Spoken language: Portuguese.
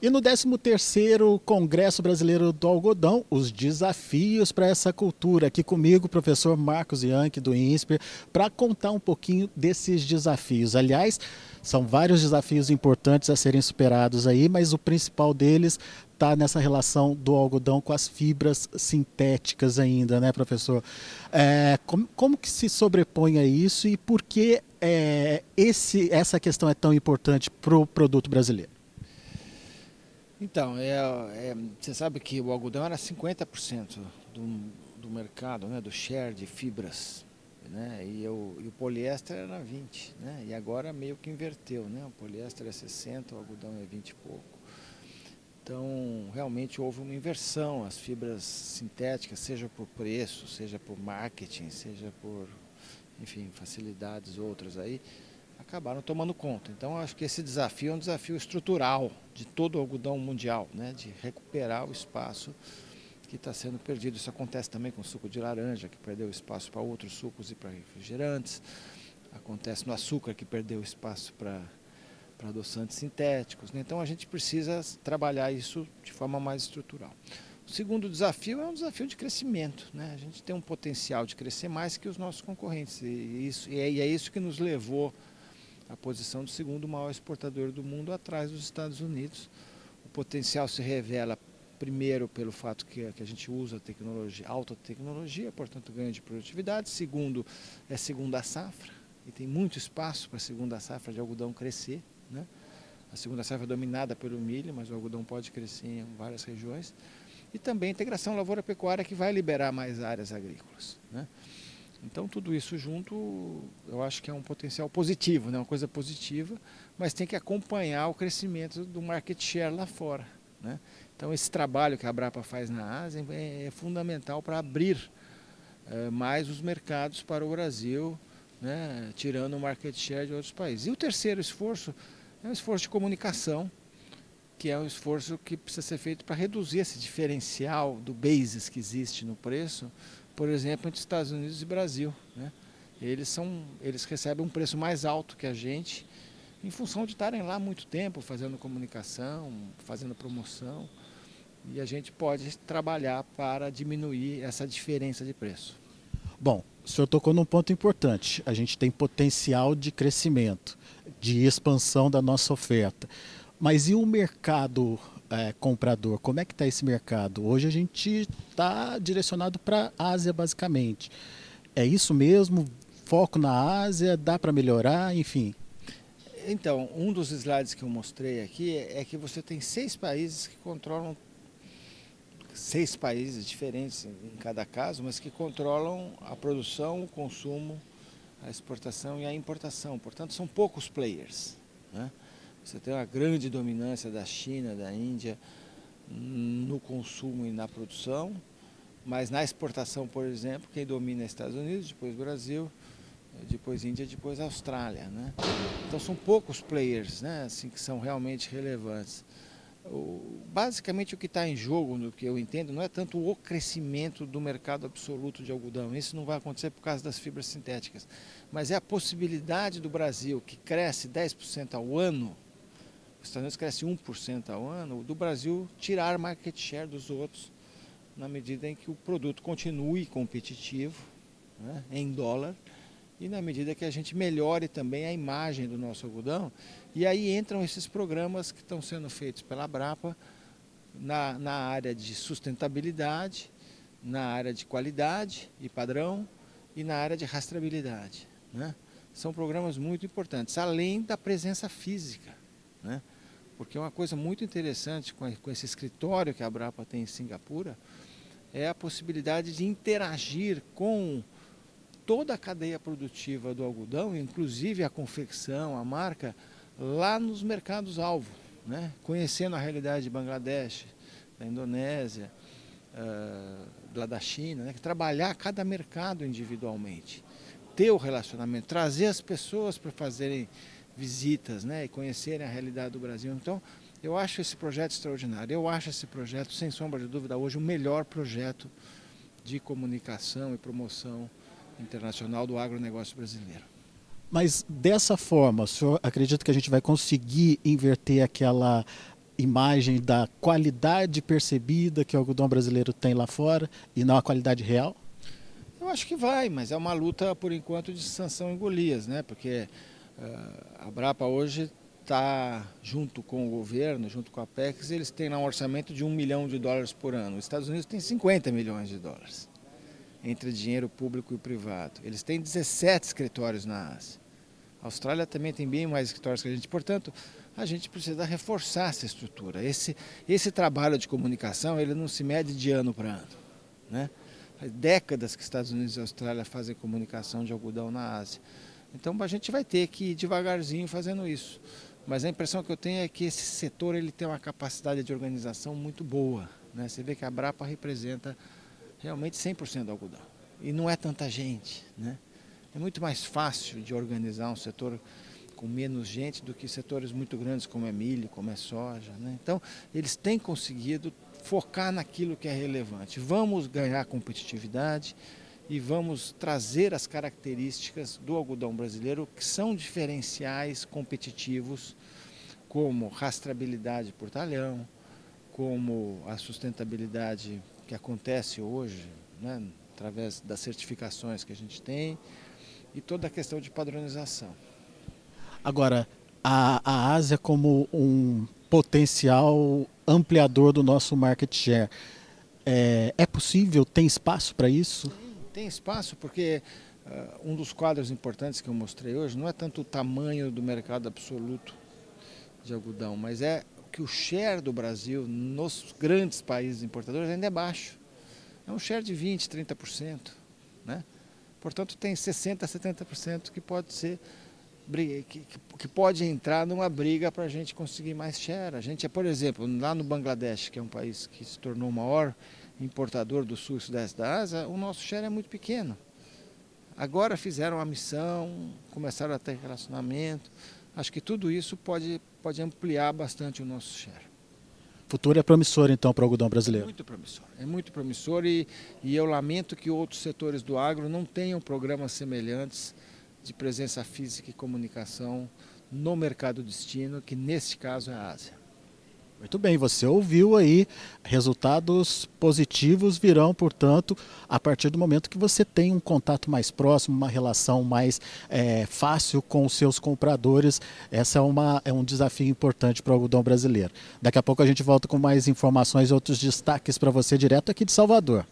E no 13º Congresso Brasileiro do Algodão, os desafios para essa cultura. Aqui comigo, o professor Marcos Yankee, do INSPER, para contar um pouquinho desses desafios. Aliás, são vários desafios importantes a serem superados aí, mas o principal deles está nessa relação do algodão com as fibras sintéticas ainda, né, professor? É, como, como, que se sobrepõe a isso e por que é, esse, essa questão é tão importante para o produto brasileiro? Então, é, é, você sabe que o algodão era 50% do, do mercado, né, do share de fibras, né, e, o, e o poliéster era 20%, né, e agora meio que inverteu, né, o poliéster é 60%, o algodão é 20 e pouco. Então, realmente houve uma inversão, as fibras sintéticas, seja por preço, seja por marketing, seja por, enfim, facilidades outras aí, acabaram tomando conta. Então, acho que esse desafio é um desafio estrutural de todo o algodão mundial, né? de recuperar o espaço que está sendo perdido. Isso acontece também com o suco de laranja, que perdeu espaço para outros sucos e para refrigerantes. Acontece no açúcar, que perdeu espaço para para adoçantes sintéticos. Né? Então a gente precisa trabalhar isso de forma mais estrutural. O segundo desafio é um desafio de crescimento. Né? A gente tem um potencial de crescer mais que os nossos concorrentes. E, isso, e é, é isso que nos levou a posição do segundo maior exportador do mundo atrás dos Estados Unidos. O potencial se revela primeiro pelo fato que, que a gente usa tecnologia, alta tecnologia, portanto ganho de produtividade. Segundo, é segunda safra e tem muito espaço para a segunda safra de algodão crescer. Né? A segunda safra é dominada pelo milho, mas o algodão pode crescer em várias regiões. E também a integração lavoura-pecuária que vai liberar mais áreas agrícolas. Né? Então tudo isso junto, eu acho que é um potencial positivo, né? uma coisa positiva, mas tem que acompanhar o crescimento do market share lá fora. Né? Então esse trabalho que a Brapa faz na Ásia é, é fundamental para abrir é, mais os mercados para o Brasil, né? tirando o market share de outros países. E o terceiro esforço é um esforço de comunicação, que é um esforço que precisa ser feito para reduzir esse diferencial do basis que existe no preço, por exemplo, entre Estados Unidos e Brasil. Né? Eles, são, eles recebem um preço mais alto que a gente, em função de estarem lá muito tempo fazendo comunicação, fazendo promoção. E a gente pode trabalhar para diminuir essa diferença de preço. Bom, o senhor tocou num ponto importante. A gente tem potencial de crescimento, de expansão da nossa oferta. Mas e o mercado é, comprador, como é que está esse mercado? Hoje a gente está direcionado para a Ásia, basicamente. É isso mesmo? Foco na Ásia? Dá para melhorar? Enfim. Então, um dos slides que eu mostrei aqui é que você tem seis países que controlam seis países diferentes em cada caso, mas que controlam a produção, o consumo, a exportação e a importação. Portanto, são poucos players. Né? Você tem uma grande dominância da China, da Índia no consumo e na produção, mas na exportação, por exemplo, quem domina é Estados Unidos, depois Brasil, depois Índia, depois Austrália. Né? Então são poucos players né, assim, que são realmente relevantes. O, basicamente o que está em jogo, no que eu entendo, não é tanto o crescimento do mercado absoluto de algodão, isso não vai acontecer por causa das fibras sintéticas, mas é a possibilidade do Brasil, que cresce 10% ao ano, os Estados Unidos cresce 1% ao ano, do Brasil tirar market share dos outros, na medida em que o produto continue competitivo, né, em dólar, e na medida que a gente melhore também a imagem do nosso algodão. E aí entram esses programas que estão sendo feitos pela Brapa na, na área de sustentabilidade, na área de qualidade e padrão e na área de rastreabilidade. Né? São programas muito importantes, além da presença física. Né? Porque uma coisa muito interessante com, com esse escritório que a Brapa tem em Singapura é a possibilidade de interagir com toda a cadeia produtiva do algodão, inclusive a confecção, a marca, lá nos mercados-alvo, né? conhecendo a realidade de Bangladesh, da Indonésia, uh, lá da China, né? trabalhar cada mercado individualmente, ter o relacionamento, trazer as pessoas para fazerem visitas né, e conhecerem a realidade do Brasil. Então, eu acho esse projeto extraordinário. Eu acho esse projeto, sem sombra de dúvida, hoje o melhor projeto de comunicação e promoção internacional do agronegócio brasileiro. Mas dessa forma, o senhor acredita que a gente vai conseguir inverter aquela imagem da qualidade percebida que o algodão brasileiro tem lá fora e não a qualidade real? Eu acho que vai, mas é uma luta, por enquanto, de sanção em Golias, né? Porque a Brapa hoje está junto com o governo, junto com a PEX, eles têm um orçamento de um milhão de dólares por ano. Os Estados Unidos têm 50 milhões de dólares entre dinheiro público e privado. Eles têm 17 escritórios na Ásia. A Austrália também tem bem mais escritórios que a gente. Portanto, a gente precisa reforçar essa estrutura. Esse, esse trabalho de comunicação ele não se mede de ano para ano. Né? Faz décadas que Estados Unidos e Austrália fazem comunicação de algodão na Ásia. Então a gente vai ter que ir devagarzinho fazendo isso. Mas a impressão que eu tenho é que esse setor ele tem uma capacidade de organização muito boa. Né? Você vê que a Brapa representa realmente 100% do algodão. E não é tanta gente. Né? É muito mais fácil de organizar um setor com menos gente do que setores muito grandes como é milho, como é soja. Né? Então, eles têm conseguido focar naquilo que é relevante. Vamos ganhar competitividade e vamos trazer as características do algodão brasileiro que são diferenciais competitivos, como rastreabilidade por talhão, como a sustentabilidade que acontece hoje, né, através das certificações que a gente tem, e toda a questão de padronização. Agora, a, a Ásia como um potencial ampliador do nosso market share, é, é possível? Tem espaço para isso? Tem, tem, espaço porque uh, um dos quadros importantes que eu mostrei hoje não é tanto o tamanho do mercado absoluto de algodão, mas é que o share do Brasil nos grandes países importadores ainda é baixo. É um share de 20%, 30%. Né? Portanto, tem 60%, 70% que pode ser que, pode entrar numa briga para a gente conseguir mais share. A gente é, por exemplo, lá no Bangladesh, que é um país que se tornou o maior importador do sul e sudeste da Ásia, o nosso share é muito pequeno. Agora fizeram a missão, começaram a ter relacionamento. Acho que tudo isso pode, pode ampliar bastante o nosso share. O futuro é promissor, então, para o algodão brasileiro? Muito promissor. É muito promissor e, e eu lamento que outros setores do agro não tenham programas semelhantes de presença física e comunicação no mercado destino, que neste caso é a Ásia. Muito bem, você ouviu aí, resultados positivos virão, portanto, a partir do momento que você tem um contato mais próximo, uma relação mais é, fácil com os seus compradores. Essa é, uma, é um desafio importante para o algodão brasileiro. Daqui a pouco a gente volta com mais informações e outros destaques para você direto aqui de Salvador.